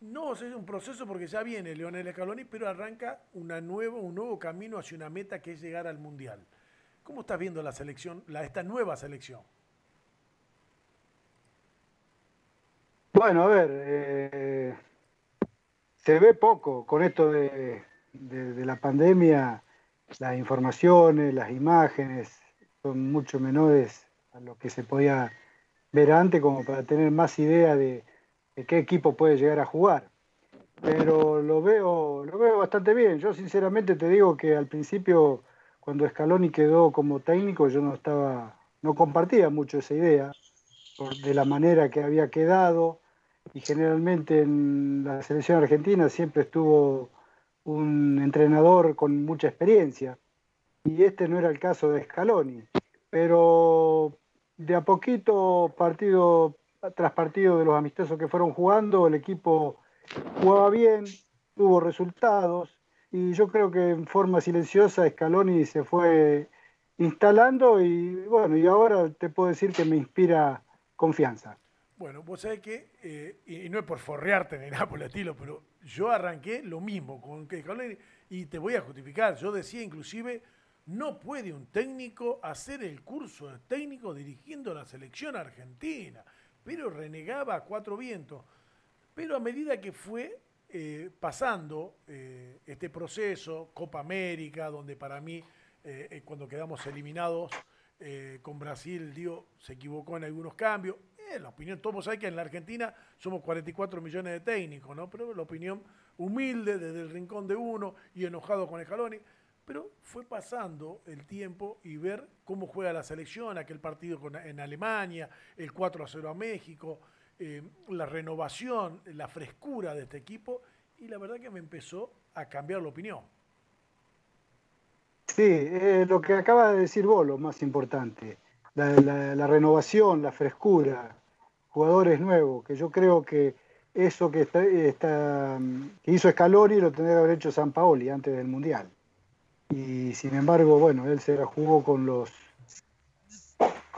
No, es un proceso porque ya viene Leonel Scaloni, pero arranca un nuevo camino hacia una meta que es llegar al Mundial. ¿Cómo estás viendo la selección, la, esta nueva selección? Bueno, a ver, eh, se ve poco con esto de, la pandemia, las informaciones, las imágenes son mucho menores a lo que se podía ver antes como para tener más idea de, qué equipo puede llegar a jugar. Pero lo veo, lo veo bastante bien. Yo sinceramente te digo que al principio, cuando Scaloni quedó como técnico, yo no estaba, no compartía mucho esa idea de la manera que había quedado y generalmente en la selección argentina siempre estuvo un entrenador con mucha experiencia y este no era el caso de Scaloni, pero de a poquito, partido tras partido de los amistosos que fueron jugando, el equipo jugaba bien, tuvo resultados y yo creo que en forma silenciosa Scaloni se fue instalando y bueno, y ahora te puedo decir que me inspira confianza. Bueno, vos sabés que, eh, y no es por forrearte ni nada por el estilo, pero yo arranqué lo mismo con que y te voy a justificar. Yo decía inclusive, no puede un técnico hacer el curso de técnico dirigiendo la selección argentina, pero renegaba a cuatro vientos. Pero a medida que fue eh, pasando eh, este proceso, Copa América, donde para mí, cuando quedamos eliminados con Brasil, dio, se equivocó en algunos cambios, la opinión, todos saben que en la Argentina somos 44 millones de técnicos, ¿no? Pero la opinión humilde desde el rincón de uno y enojado con el. Pero fue pasando el tiempo y ver cómo juega la selección, aquel partido en Alemania, el 4 a 0 a México, eh, la renovación, la frescura de este equipo, y la verdad que me empezó a cambiar la opinión. Sí, eh, lo que acaba de decir vos, lo más importante, la renovación, la frescura, jugadores nuevos, que yo creo que eso que, está, que hizo Scaloni lo tendría que haber hecho San Paoli antes del Mundial. Y sin embargo, bueno, él se la jugó con los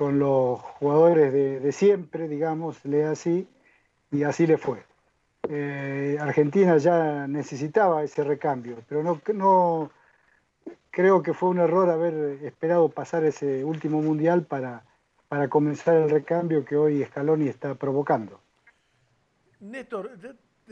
con los jugadores de, siempre, digamos, le así, y así le fue. Eh, Argentina ya necesitaba ese recambio, pero no, no creo que fue un error haber esperado pasar ese último mundial para, para comenzar el recambio que hoy Scaloni está provocando. Néstor,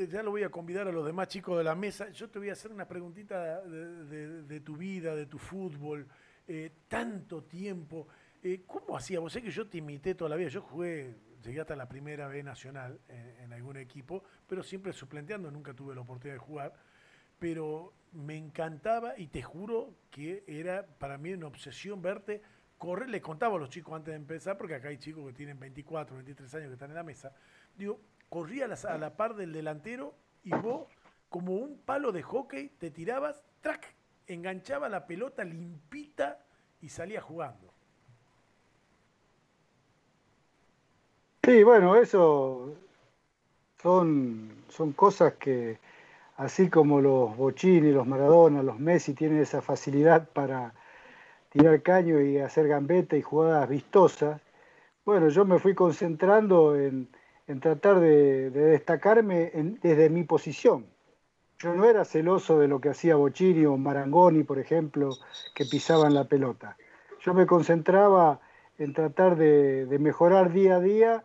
ya lo voy a convidar a los demás chicos de la mesa. Yo te voy a hacer una preguntita de, tu vida, de tu fútbol. Eh, tanto tiempo. Eh, ¿Cómo hacía? Vos sé que yo te imité toda la vida. Yo jugué, llegué hasta la primera B nacional en, en algún equipo, pero siempre suplenteando, nunca tuve la oportunidad de jugar. Pero me encantaba y te juro que era para mí una obsesión verte correr, les contaba a los chicos antes de empezar, porque acá hay chicos que tienen 24, 23 años que están en la mesa, digo, corría a la, par del delantero y vos, como un palo de hockey, te tirabas, enganchaba la pelota limpita y salía jugando. Sí, bueno, eso son, son cosas que, así como los Bochini, los Maradona, los Messi tienen esa facilidad para tirar caño y hacer gambeta y jugadas vistosas, bueno, yo me fui concentrando en, tratar de, destacarme desde mi posición. Yo no era celoso de lo que hacía Bocini o Marangoni, por ejemplo, que pisaban la pelota. Yo me concentraba en tratar de, mejorar día a día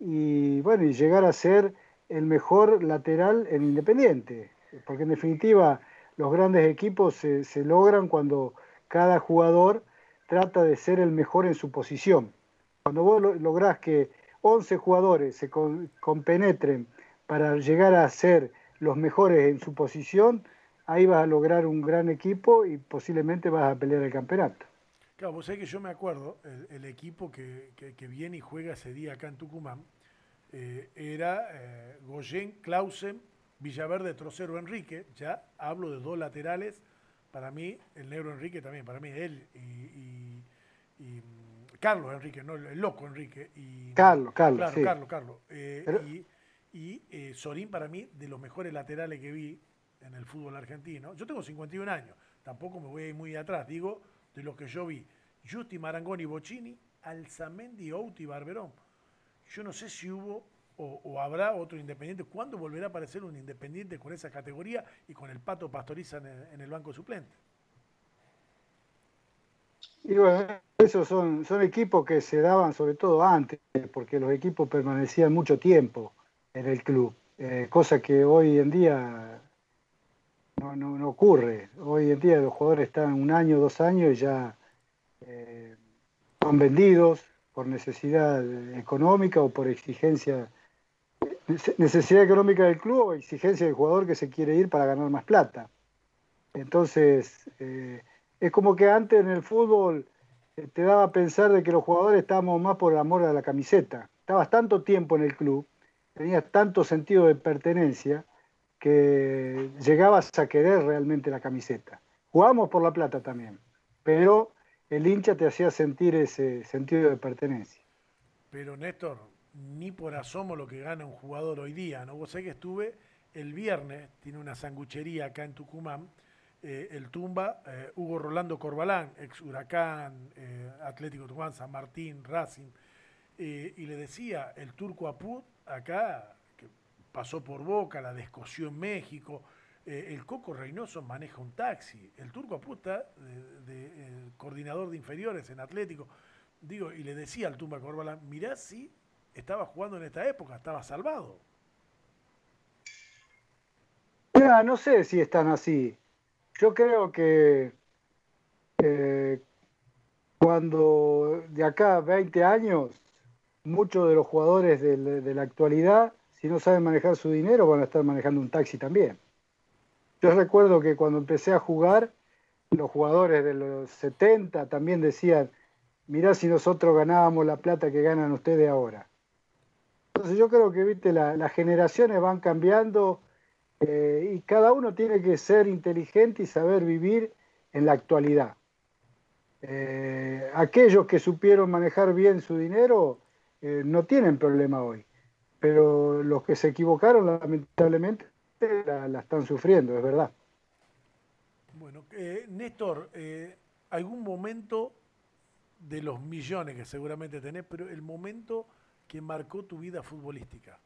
y bueno, y llegar a ser el mejor lateral en Independiente. Porque en definitiva los grandes equipos se, se logran cuando cada jugador trata de ser el mejor en su posición. Cuando vos lográs que 11 jugadores se compenetren para llegar a ser los mejores en su posición, ahí vas a lograr un gran equipo y posiblemente vas a pelear el campeonato. Claro, vos sabés que yo me acuerdo, el, equipo que, viene y juega ese día acá en Tucumán, eh, era eh, Goyen, Clausen, Villaverde, Trocero, Enrique, ya hablo de dos laterales para mí, el negro Enrique también, para mí él y, Carlos Enrique, no el loco Enrique. Y, Carlos, Carlos. Claro, Carlos, Carlos. Eh, y, eh, Sorín, para mí, de los mejores laterales que vi en el fútbol argentino. Yo tengo 51 años, tampoco me voy a ir muy atrás, digo, de lo que yo vi. Justi, Marangoni, Bocini, Alzamendi, Outi, Barberón. Yo no sé si hubo o, habrá otro Independiente? ¿Cuándo volverá a aparecer un Independiente con esa categoría y con el Pato Pastoriza en el, banco suplente? Y bueno, esos son, son equipos que se daban sobre todo antes, porque los equipos permanecían mucho tiempo en el club, eh, cosa que hoy en día no, no, ocurre. Hoy en día los jugadores están un año, dos años y ya eh, son vendidos por necesidad económica o por exigencia, necesidad económica del club o exigencia del jugador que se quiere ir para ganar más plata. Entonces, eh, es como que antes en el fútbol eh, te daba a pensar de que los jugadores estábamos más por el amor a la camiseta. Estabas tanto tiempo en el club, tenías tanto sentido de pertenencia, que llegabas a querer realmente la camiseta. Jugamos por la plata también, pero el hincha te hacía sentir ese sentido de pertenencia. Pero Néstor, ni por asomo lo que gana un jugador hoy día, ¿no? Vos sabés que estuve el viernes, tiene una sanguchería acá en Tucumán, eh, el Tumba, eh, Hugo Rolando Corbalán, ex Huracán, eh, Atlético Tucumán, San Martín, Racing, y le decía, el turco Apud acá pasó por Boca, la descoció en México. El Coco Reynoso maneja un taxi. El Turco Apusta, de, coordinador de inferiores en Atlético, digo, y le decía al Tumba Corbalán, mirá si estaba jugando en esta época, estaba salvado. no sé si están así. Yo creo que eh, cuando de acá a 20 años, muchos de los jugadores de la actualidad si no saben manejar su dinero, van a estar manejando un taxi también. Yo recuerdo que cuando empecé a jugar, los jugadores de los 70 también decían, mirá si nosotros ganábamos la plata que ganan ustedes ahora. Entonces yo creo que, viste, las generaciones van cambiando eh, y cada uno tiene que ser inteligente y saber vivir en la actualidad. Eh, aquellos que supieron manejar bien su dinero eh, no tienen problema hoy pero los que se equivocaron lamentablemente la, están sufriendo, es verdad. Bueno, Néstor, algún momento de los millones que seguramente tenés, pero el momento que marcó tu vida futbolística.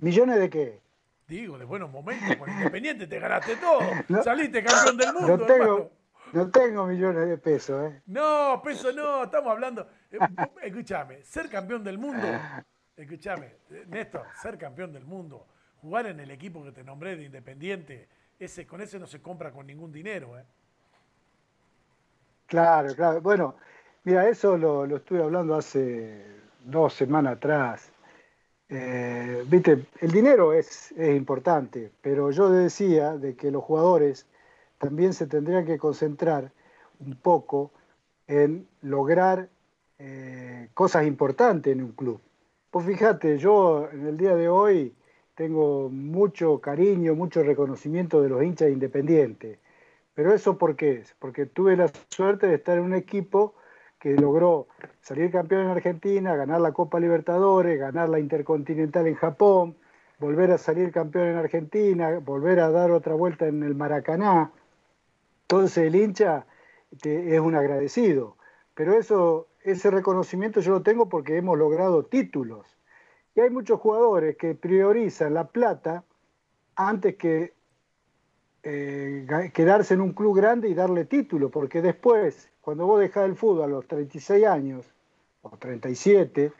¿Millones de qué? Digo, de buenos momentos, con Independiente te ganaste todo, saliste campeón del mundo. No tengo, no tengo millones de pesos, ¿eh? No, pesos no, estamos hablando. Eh, escúchame, ser campeón del mundo. Escúchame, Néstor, ser campeón del mundo, jugar en el equipo que te nombré de Independiente, ese, con ese no se compra con ningún dinero, ¿eh? Claro, claro. Bueno, mira, eso lo, estuve hablando hace dos semanas atrás. Eh, viste, el dinero es, es importante, pero yo decía de que los jugadores también se tendría que concentrar un poco en lograr eh, cosas importantes en un club. Pues fíjate, yo en el día de hoy tengo mucho cariño, mucho reconocimiento de los hinchas independientes. Pero eso ¿por qué es? Porque tuve la suerte de estar en un equipo que logró salir campeón en Argentina, ganar la Copa Libertadores, ganar la Intercontinental en Japón, volver a salir campeón en Argentina, volver a dar otra vuelta en el Maracaná. Entonces el hincha es un agradecido, pero eso, ese reconocimiento yo lo tengo porque hemos logrado títulos. Y hay muchos jugadores que priorizan la plata antes que eh, quedarse en un club grande y darle título, porque después, cuando vos dejás el fútbol a los 36 años o 37,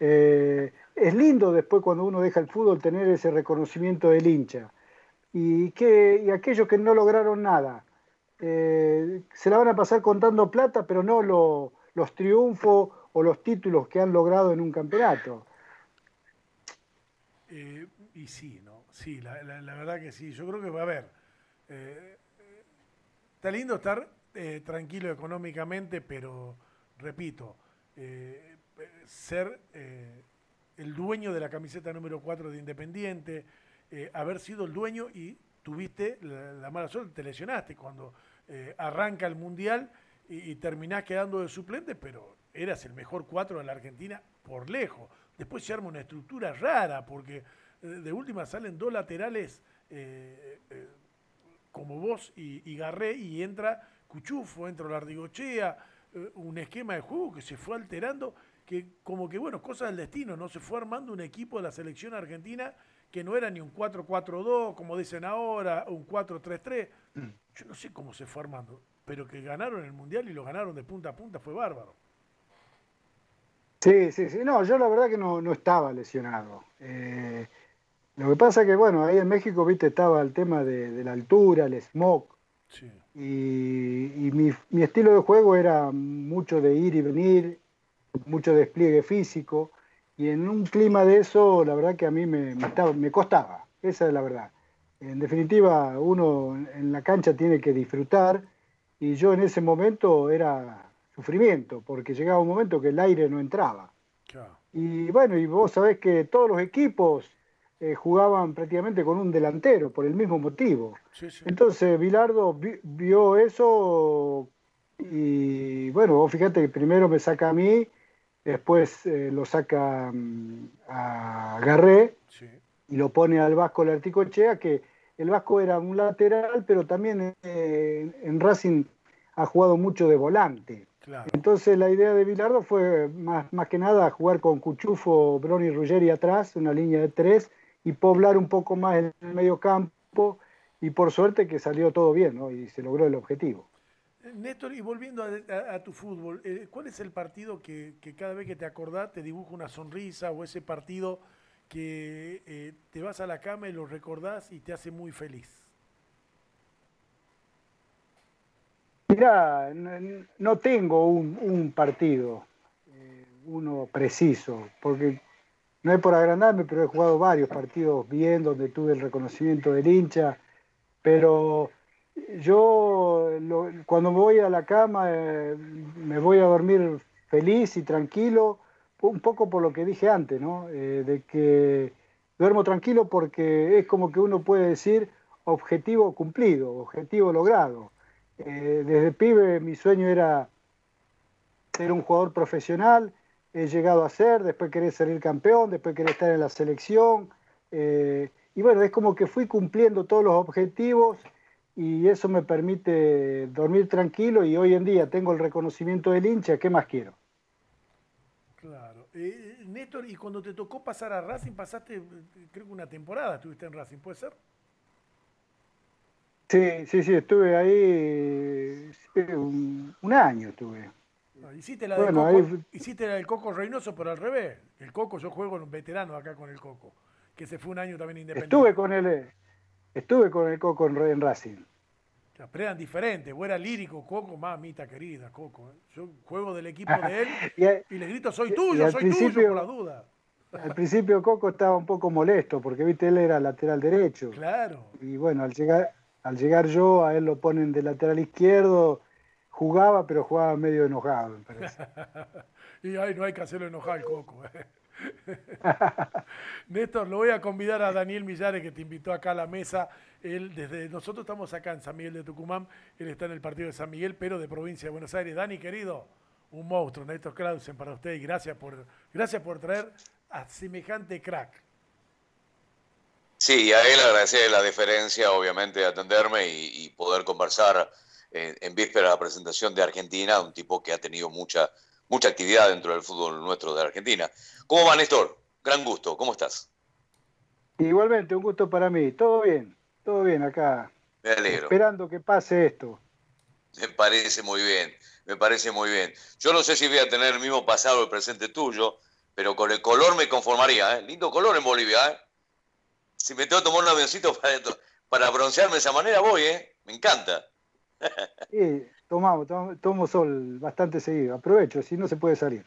eh, es lindo después cuando uno deja el fútbol tener ese reconocimiento del hincha. Y, que, y aquellos que no lograron nada, eh, se la van a pasar contando plata, pero no los triunfos o los títulos que han logrado en un campeonato. Y sí, ¿no? Sí, la, verdad que sí. Yo creo que va a haber. Eh, está lindo estar tranquilo económicamente, pero repito, ser el dueño de la camiseta número 4 de Independiente, haber sido el dueño y tuviste la, mala suerte, te lesionaste cuando eh, arranca el Mundial y, terminás quedando de suplente, pero eras el mejor cuatro de la Argentina por lejos. Después se arma una estructura rara, porque eh, de última salen dos laterales eh, como vos y, Garré, y entra Cuchufo, entra Lardigochea, un esquema de juego que se fue alterando que como que, bueno, cosa del destino, ¿no? Se fue armando un equipo de la selección argentina que no era ni un 4-4-2, como dicen ahora, un 4-3-3. Mm. Yo no sé cómo se fue armando, pero que ganaron el Mundial y lo ganaron de punta a punta fue bárbaro. Sí, sí, sí. No, yo la verdad que no, estaba lesionado. Eh, lo que pasa que, bueno, ahí en México, viste, estaba el tema de, la altura, el smoke. Y, mi, estilo de juego era mucho de ir y venir, mucho despliegue físico. Y en un clima de eso, la verdad que a mí me, me, costaba. Esa es la verdad. En definitiva, uno en la cancha tiene que disfrutar. Y yo en ese momento era sufrimiento, porque llegaba un momento que el aire no entraba. Y bueno, y vos sabés que todos los equipos eh, jugaban prácticamente con un delantero por el mismo motivo. Entonces Bilardo vio eso y bueno, vos fíjate que primero me saca a mí, después eh, lo saca mm, a Garré y lo pone al Vasco Larticochea, que el Vasco era un lateral, pero también eh, en Racing ha jugado mucho de volante. Entonces la idea de Bilardo fue más, más que nada jugar con Cuchufo, Broni y Ruggeri atrás, una línea de tres, y poblar un poco más en el medio campo y por suerte que salió todo bien ¿no? y se logró el objetivo. Néstor, y volviendo a, tu fútbol, eh, ¿cuál es el partido que, cada vez que te acordás te dibuja una sonrisa o ese partido que eh, te vas a la cama y lo recordás y te hace muy feliz? Mirá, no tengo un, partido, eh, uno preciso, porque no es por agrandarme, pero he jugado varios partidos bien donde tuve el reconocimiento del hincha, pero yo cuando me voy a la cama eh, me voy a dormir feliz y tranquilo, un poco por lo que dije antes, ¿no? Eh, de que duermo tranquilo porque es como que uno puede decir objetivo cumplido, objetivo logrado. Eh, desde pibe mi sueño era ser un jugador profesional, he llegado a ser, después querer salir campeón, después querer estar en la selección. Eh, y bueno, es como que fui cumpliendo todos los objetivos y eso me permite dormir tranquilo y hoy en día tengo el reconocimiento del hincha, ¿qué más quiero? Claro. Eh, Néstor, y cuando te tocó pasar a Racing, pasaste, creo que una temporada estuviste en Racing, ¿puede ser? Sí, sí, sí, estuve ahí un año estuve. Hiciste la, del Coco, hiciste la del Coco Reynoso, pero al revés. El Coco, yo juego con un veterano acá con el Coco, que se fue un año también independiente. Estuve con él, estuve con el Coco en, Racing. pero eran diferentes, vos eras lírico, Coco, mamita querida, Coco. ¿eh? Yo juego del equipo de él y, le grito, soy tuyo, soy tuyo, por la duda. Al principio Coco estaba un poco molesto, porque viste, él era lateral derecho. Claro. Y bueno, al llegar, al llegar yo, a él lo ponen de lateral izquierdo jugaba, pero jugaba medio enojado, me parece. y ay, no hay que hacerlo enojar al Coco. ¿eh? Néstor, lo voy a convidar a Daniel Millares, que te invitó acá a la mesa. Él, desde nosotros estamos acá en San Miguel de Tucumán, él está en el partido de San Miguel, pero de provincia de Buenos Aires. Dani, querido, un monstruo, Néstor Clausen para usted y gracias por, gracias por traer a semejante crack. Sí, a él agradecer la deferencia, obviamente, de atenderme y poder conversar en, víspera de la presentación de Argentina, un tipo que ha tenido mucha, mucha actividad dentro del fútbol nuestro de Argentina. ¿Cómo va, Néstor? Gran gusto, ¿cómo estás? Igualmente, un gusto para mí. Todo bien, todo bien acá. Me alegro. Esperando que pase esto. Me parece muy bien, me parece muy bien. Yo no sé si voy a tener el mismo pasado o el presente tuyo, pero con el color me conformaría. ¿eh? Lindo color en Bolivia. ¿eh? Si me tengo que tomar un avioncito para, para broncearme de esa manera, voy, ¿eh? Me encanta. Sí, tomamos, tomo sol bastante seguido. Aprovecho, si no se puede salir.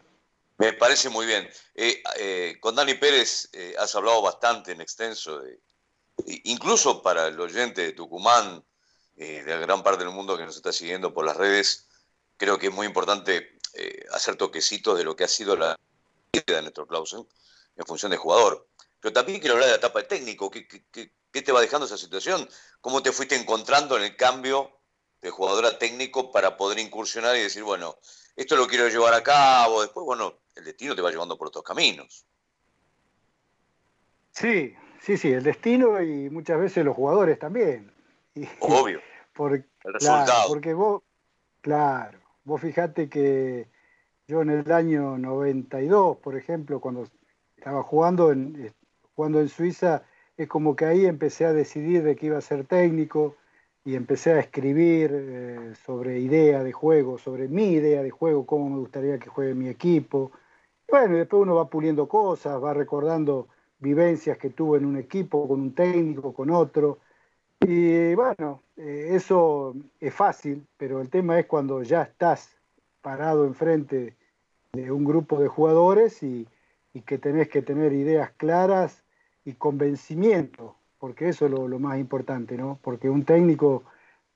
Me parece muy bien. Eh, eh, con Dani Pérez eh, has hablado bastante en extenso, de, incluso para el oyente de Tucumán, de gran parte del mundo que nos está siguiendo por las redes, creo que es muy importante hacer toquecitos de lo que ha sido la vida de Néstor Clausen en función de jugador. Pero también quiero hablar de la etapa de técnico. ¿Qué, qué te va dejando esa situación? ¿Cómo te fuiste encontrando en el cambio de jugador a técnico para poder incursionar y decir, bueno, esto lo quiero llevar a cabo, después, bueno, el destino te va llevando por otros caminos. Sí, sí, sí, el destino y muchas veces los jugadores también. Obvio. el resultado. porque vos, claro, vos fijate que Yo en el año 92, por ejemplo, cuando estaba jugando en, eh, jugando en Suiza, es como que ahí empecé a decidir de que iba a ser técnico y empecé a escribir eh, sobre idea de juego, sobre mi idea de juego, cómo me gustaría que juegue mi equipo. Bueno, y después uno va puliendo cosas, va recordando vivencias que tuvo en un equipo, con un técnico, con otro. Y bueno, eh, eso es fácil, pero el tema es cuando ya estás parado enfrente de un grupo de jugadores y, que tenés que tener ideas claras y convencimiento, porque eso es lo, más importante, ¿no? Porque un técnico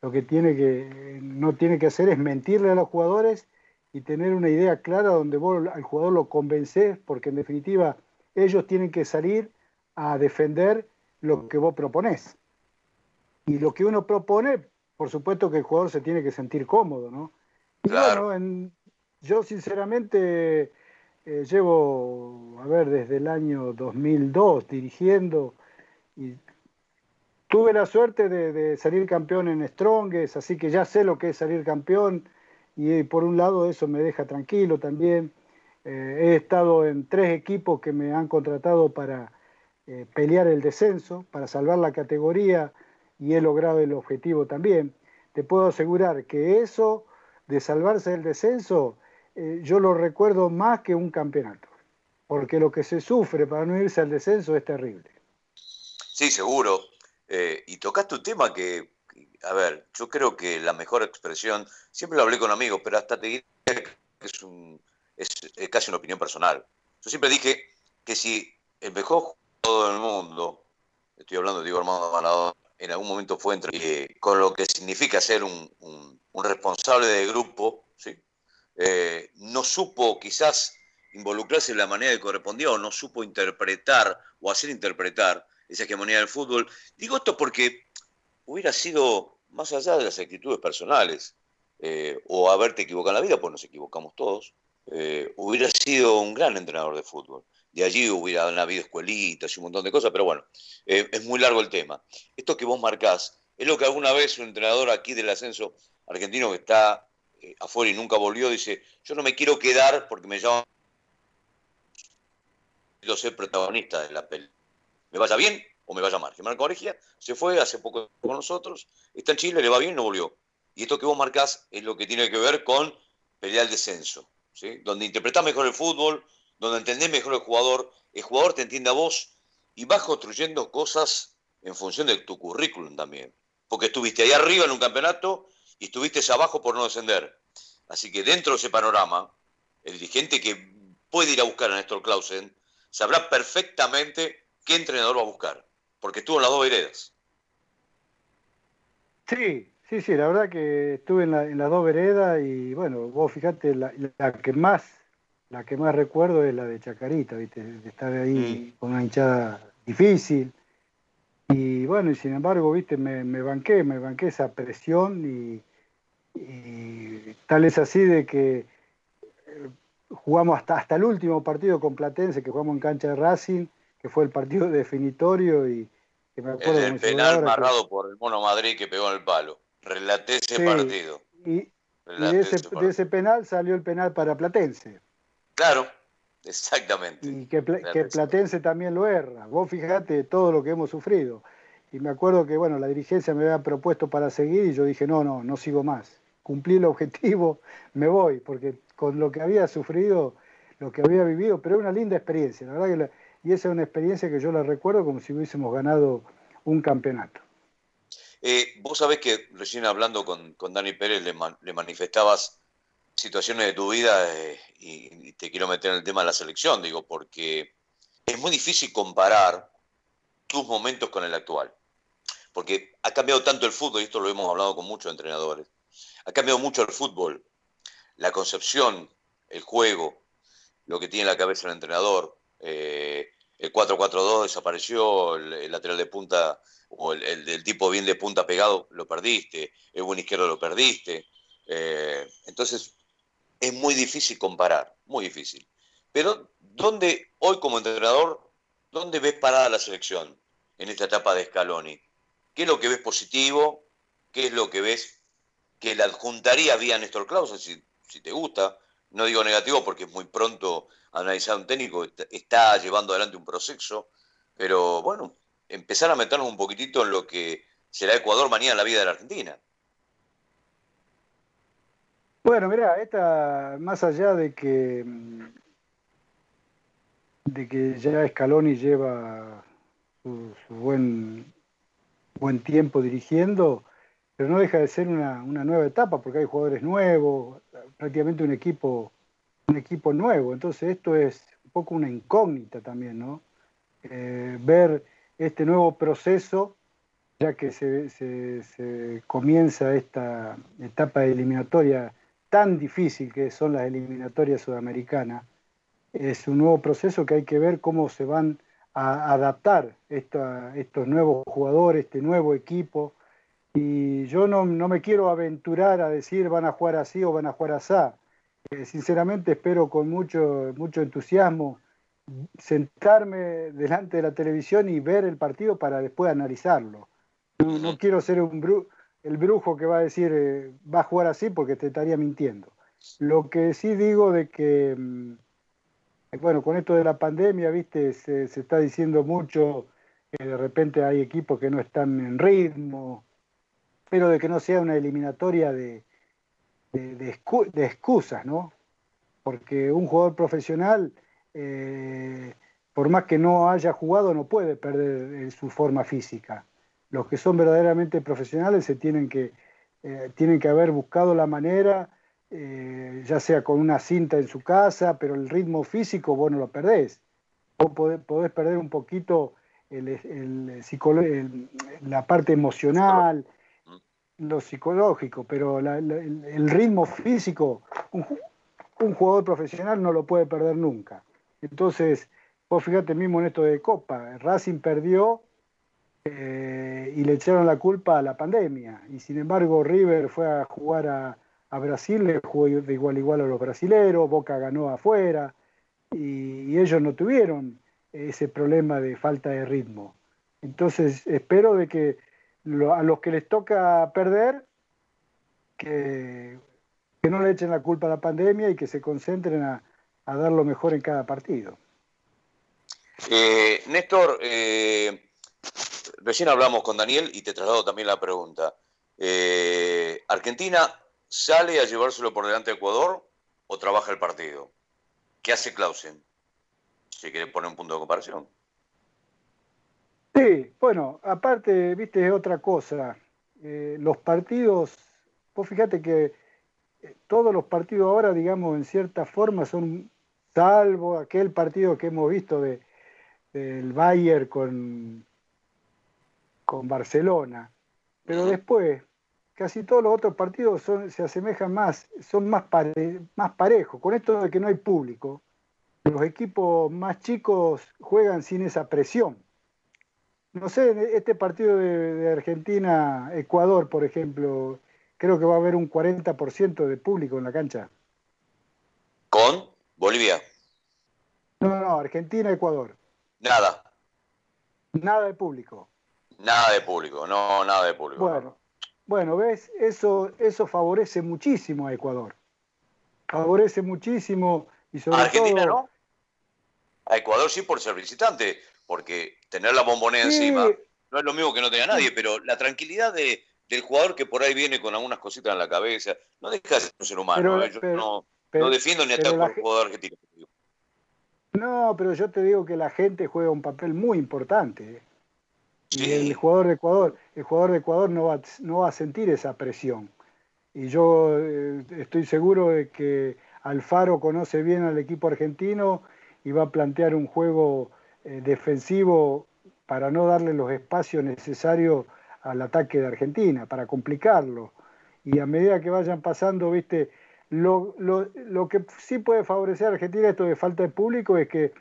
lo que tiene que, no tiene que hacer es mentirle a los jugadores y tener una idea clara donde vos al jugador lo convences, porque en definitiva ellos tienen que salir a defender lo que vos proponés. Y lo que uno propone, por supuesto que el jugador se tiene que sentir cómodo, ¿no? Y bueno, yo sinceramente eh, llevo, a ver, desde el año 2002 dirigiendo y tuve la suerte de, salir campeón en Strongest, así que ya sé lo que es salir campeón y por un lado eso me deja tranquilo también. Eh, he estado en tres equipos que me han contratado para eh, pelear el descenso, para salvar la categoría y he logrado el objetivo también. Te puedo asegurar que eso de salvarse del descenso, eh, yo lo recuerdo más que un campeonato, porque lo que se sufre para no irse al descenso es terrible. Sí, seguro. Y tocaste un tema que, a ver, yo creo que la mejor expresión, siempre lo hablé con amigos, pero hasta te diré que es un, es, casi una opinión personal. Yo siempre dije que si el mejor jugador del mundo, estoy hablando de Diego Armando Maradona, en algún momento fue entre, eh, con lo que significa ser un, responsable de grupo, ¿sí? Eh, no supo quizás involucrarse de la manera que correspondía o no supo interpretar o hacer interpretar esa hegemonía del fútbol. Digo esto porque hubiera sido más allá de las actitudes personales eh, o haberte equivocado en la vida, pues nos equivocamos todos, eh, hubiera sido un gran entrenador de fútbol. De allí hubiera habido escuelitas y un montón de cosas, pero bueno, eh, es muy largo el tema. Esto que vos marcás es lo que alguna vez un entrenador aquí del ascenso argentino que está afuera y nunca volvió dice, yo no me quiero quedar porque me llaman quiero ser protagonista de la peli. Me vaya bien o me vaya mal. Marco Oregia se fue hace poco con nosotros, está en Chile, le va bien, no volvió. Y esto que vos marcás es lo que tiene que ver con pelear el descenso donde interpretás mejor el fútbol, donde entendés mejor el jugador, el jugador te entiende a vos y vas construyendo cosas en función de tu currículum también. Porque estuviste ahí arriba en un campeonato y estuviste abajo por no descender. Así que dentro de ese panorama, el dirigente que puede ir a buscar a Néstor Clausen sabrá perfectamente qué entrenador va a buscar, porque estuvo en las dos veredas. Sí, Sí, sí, la verdad que estuve en, las dos veredas y bueno, vos fíjate, la, que más la que más recuerdo es la de Chacarita, ¿viste? de estar ahí mm. con una hinchada difícil. Y bueno, y sin embargo, viste, me, banqué, me banqué esa presión y, tal es así de que eh, jugamos hasta, hasta el último partido con Platense, que jugamos en cancha de Racing, que fue el partido definitorio y que me acuerdo... El, penal marrado por el Mono Madrid que pegó en el palo. Relaté ese partido. Y, de, ese, penal salió el penal para Platense. Claro, exactamente. Y que, Platense. también lo erra. Vos fijate todo lo que hemos sufrido. Y me acuerdo que, bueno, la dirigencia me había propuesto para seguir y yo dije, no, no, no sigo más. Cumplí el objetivo, me voy, porque con lo que había sufrido, lo que había vivido, pero es una linda experiencia, la verdad que y esa es una experiencia que yo la recuerdo como si hubiésemos ganado un campeonato. Eh, vos sabés que recién hablando con, Dani Pérez le, manifestabas situaciones de tu vida eh, y, te quiero meter en el tema de la selección, digo, porque es muy difícil comparar tus momentos con el actual. Porque ha cambiado tanto el fútbol, y esto lo hemos hablado con muchos entrenadores, ha cambiado mucho el fútbol, la concepción, el juego, lo que tiene en la cabeza el entrenador. Eh, el 4-4-2 desapareció, el, lateral de punta o el, del tipo bien de punta pegado lo perdiste, el buen izquierdo lo perdiste. Eh, entonces, es muy difícil comparar, muy difícil. Pero, ¿dónde hoy como entrenador, dónde ves parada la selección en esta etapa de Scaloni? ¿Qué es lo que ves positivo? ¿Qué es lo que ves que le adjuntaría vía Néstor Clausen, si, si te gusta? No digo negativo porque es muy pronto analizar un técnico, está llevando adelante un proceso, pero bueno, empezar a meternos un poquitito en lo que será Ecuador mañana en la vida de la Argentina. Bueno, mira, esta, más allá de que de que ya Scaloni lleva su, buen, buen tiempo dirigiendo, pero no deja de ser una, nueva etapa porque hay jugadores nuevos, prácticamente un equipo, un equipo nuevo. Entonces esto es un poco una incógnita también, ¿no? Eh, ver este nuevo proceso, ya que se, se, comienza esta etapa eliminatoria tan difícil que son las eliminatorias sudamericanas, es un nuevo proceso que hay que ver cómo se van a adaptar estos nuevos jugadores, este nuevo equipo. Y yo no, me quiero aventurar a decir van a jugar así o van a jugar así. Eh, sinceramente espero con mucho, mucho entusiasmo sentarme delante de la televisión y ver el partido para después analizarlo. No, quiero ser un el brujo que va a decir eh, va a jugar así porque te estaría mintiendo. Lo que sí digo de que mm, bueno, con esto de la pandemia, viste, se, está diciendo mucho, que de repente hay equipos que no están en ritmo, pero de que no sea una eliminatoria de, de, excusas, ¿no? Porque un jugador profesional, eh, por más que no haya jugado, no puede perder su forma física. Los que son verdaderamente profesionales se tienen que, eh, tienen que haber buscado la manera eh, ya sea con una cinta en su casa, pero el ritmo físico vos lo perdés. Vos podés, perder un poquito la parte emocional, lo psicológico, pero el, ritmo físico, un, jugador profesional no lo puede perder nunca. Entonces, vos fíjate mismo en esto de Copa, Racing perdió eh, y le echaron la culpa a la pandemia, y sin embargo River fue a jugar a, Brasil le jugó de igual a igual a los brasileros, Boca ganó afuera y, ellos no tuvieron ese problema de falta de ritmo. Entonces espero de que a los que les toca perder, que, no le echen la culpa a la pandemia y que se concentren a, dar lo mejor en cada partido. Eh, Néstor, eh, recién hablamos con Daniel y te traslado también la pregunta. Eh, Argentina ¿Sale a llevárselo por delante a Ecuador o trabaja el partido? ¿Qué hace Clausen? Si quiere poner un punto de comparación. Sí, bueno, aparte, viste, es otra cosa. Eh, los partidos, vos fíjate que eh, todos los partidos ahora, digamos, en cierta forma son, salvo aquel partido que hemos visto de, del Bayern con, con Barcelona. Pero después, casi todos los otros partidos son, se asemejan más, son más, más parejos. Con esto de que no hay público, los equipos más chicos juegan sin esa presión. No sé, este partido de, Argentina-Ecuador, por ejemplo, creo que va a haber un 40% de público en la cancha. ¿Con Bolivia? No, no, Argentina-Ecuador. Nada. Nada de público. Nada de público, no, nada de público. Bueno, bueno, ves, eso, eso favorece muchísimo a Ecuador. Favorece muchísimo y sobre ¿A Argentina no? A Ecuador sí por ser visitante, porque tener la bombonera encima no es lo mismo que no tenga nadie, pero la tranquilidad de, del jugador que por ahí viene con algunas cositas en la cabeza, no deja de ser un ser humano. ¿eh? Yo no, no, defiendo ni ataco al jugador argentino. No, pero yo te digo que la gente juega un papel muy importante. ¿eh? Y el jugador de Ecuador, el jugador de Ecuador no va, no va a sentir esa presión. Y yo eh, estoy seguro de que Alfaro conoce bien al equipo argentino y va a plantear un juego eh, defensivo para no darle los espacios necesarios al ataque de Argentina, para complicarlo. Y a medida que vayan pasando, viste, lo, lo, lo que sí puede favorecer a Argentina esto de falta de público es que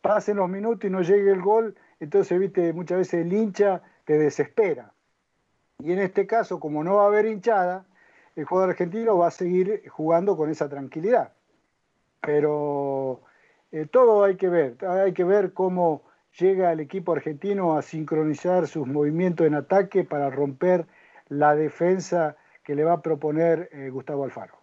pasen los minutos y no llegue el gol entonces, viste, muchas veces el hincha te desespera. Y en este caso, como no va a haber hinchada, el jugador argentino va a seguir jugando con esa tranquilidad. Pero eh, todo hay que ver, hay que ver cómo llega el equipo argentino a sincronizar sus movimientos en ataque para romper la defensa que le va a proponer eh, Gustavo Alfaro.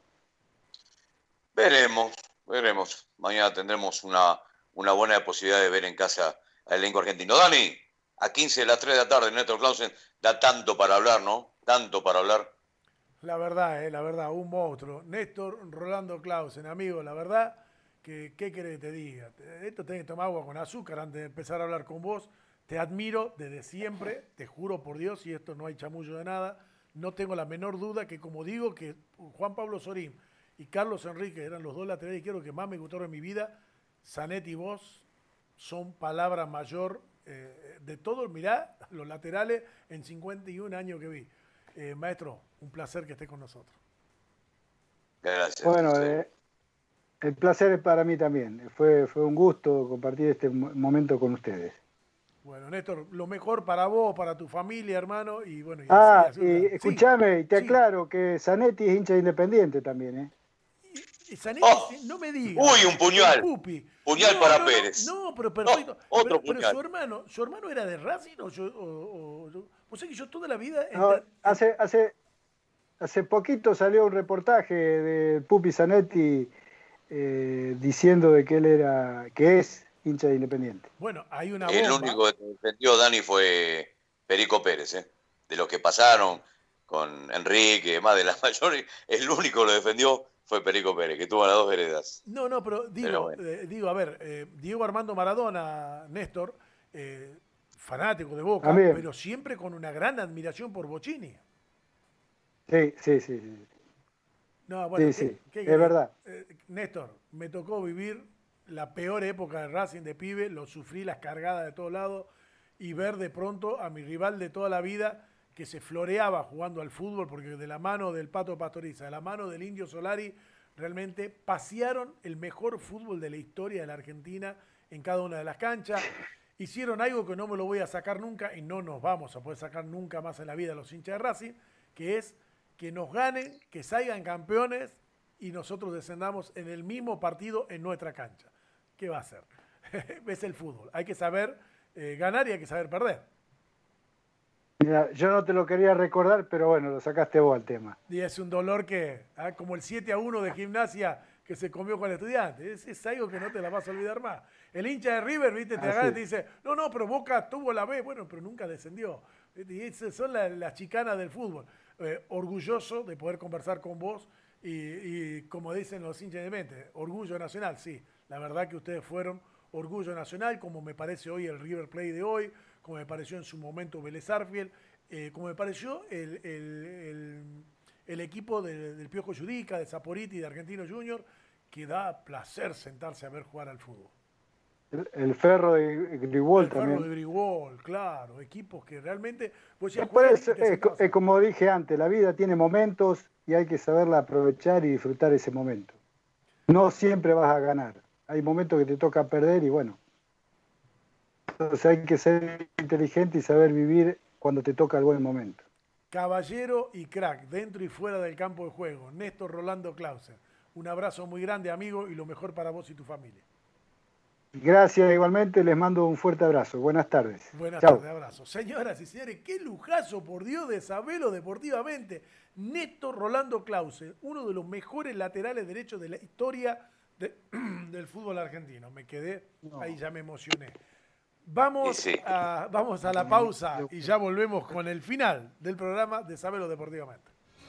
Veremos, veremos. Mañana tendremos una, una buena posibilidad de ver en casa al elenco argentino. Dani, a 15 de las 3 de la tarde, Néstor Clausen, da tanto para hablar, ¿no? Tanto para hablar. La verdad, eh, la verdad, un monstruo. Néstor Rolando Clausen, amigo, la verdad, que, ¿qué querés que te diga? Esto tenés que tomar agua con azúcar antes de empezar a hablar con vos. Te admiro desde siempre, te juro por Dios, y esto no hay chamullo de nada. No tengo la menor duda que, como digo, que Juan Pablo Sorín y Carlos Enrique eran los dos laterales izquierdos que más me gustaron en mi vida. Zanetti y vos son palabra mayor eh, de todos. Mirá, los laterales en 51 años que vi. Eh, maestro, un placer que esté con nosotros. Gracias. Bueno, eh, el placer es para mí también. Fue, fue un gusto compartir este momento con ustedes. Bueno, Néstor, lo mejor para vos, para tu familia, hermano. Y bueno, ah, y escúchame, te aclaro que Zanetti es hincha independiente también, ¿eh? Zanetti, oh, no me digas. Uy, un puñal. Puñal para Pérez. No, pero perfecto. otro pero, pero, su hermano, ¿su hermano era de Racing o yo? O, o, sea que yo toda la vida. hace, hace, hace poquito salió un reportaje de Pupi Zanetti eh, diciendo de que él era, que es hincha de Independiente. Bueno, hay una El único que defendió Dani fue Perico Pérez, ¿eh? de los que pasaron con Enrique, más de la mayoría, el único que lo defendió fue Perico Pérez, que tuvo las dos heredas. No, no, pero digo, eh, digo a ver, eh, Diego Armando Maradona, Néstor, fanático de Boca, pero siempre con una gran admiración por Bocini. Sí, sí, sí. sí. No, bueno, sí, sí, es verdad. Néstor, me tocó vivir la peor época de Racing de pibe, lo sufrí las cargadas de todos lados y ver de pronto a mi rival de toda la vida que se floreaba jugando al fútbol, porque de la mano del Pato Pastoriza, de la mano del Indio Solari, realmente pasearon el mejor fútbol de la historia de la Argentina en cada una de las canchas. Hicieron algo que no me lo voy a sacar nunca y no nos vamos a poder sacar nunca más en la vida los hinchas de Racing, que es que nos ganen, que salgan campeones y nosotros descendamos en el mismo partido en nuestra cancha. ¿qué va a hacer? es el fútbol. Hay que saber eh, ganar y hay que saber perder. Mira, yo no te lo quería recordar, pero bueno, lo sacaste vos al tema. Y es un dolor que, ah, como el 7 a 1 de gimnasia que se comió con el estudiante, es, algo que no te la vas a olvidar más. El hincha de River, viste, te agarra y te dice, no, no, pero Boca tuvo la B, bueno, pero nunca descendió. Y esas son las, chicanas del fútbol. Eh, orgulloso de poder conversar con vos y, como dicen los hinchas de mente, orgullo nacional, sí. La verdad que ustedes fueron orgullo nacional, como me parece hoy el River Play de hoy, como me pareció en su momento Vélez Arfiel, eh, como me pareció el, equipo del Piojo Judica, de Zaporiti, de Argentino Junior, que da placer sentarse a ver jugar al fútbol. El, Ferro de Grigol también. El Ferro de Grigol, claro, equipos que realmente... Pues, es, como dije antes, la vida tiene momentos y hay que saberla aprovechar y disfrutar ese momento. No siempre vas a ganar hay momentos que te toca perder y bueno. Entonces hay que ser inteligente y saber vivir cuando te toca el buen momento. Caballero y crack, dentro y fuera del campo de juego. Néstor Rolando Clauser. Un abrazo muy grande, amigo, y lo mejor para vos y tu familia. Gracias, igualmente les mando un fuerte abrazo. Buenas tardes. Buenas tardes, abrazo. Señoras y señores, qué lujazo, por Dios, de saberlo deportivamente. Néstor Rolando Clauser, uno de los mejores laterales derechos de la historia del fútbol argentino. Me quedé, ahí ya me emocioné. Vamos, a, vamos a la pausa y ya volvemos con el final del programa de Sabelo Deportivamente.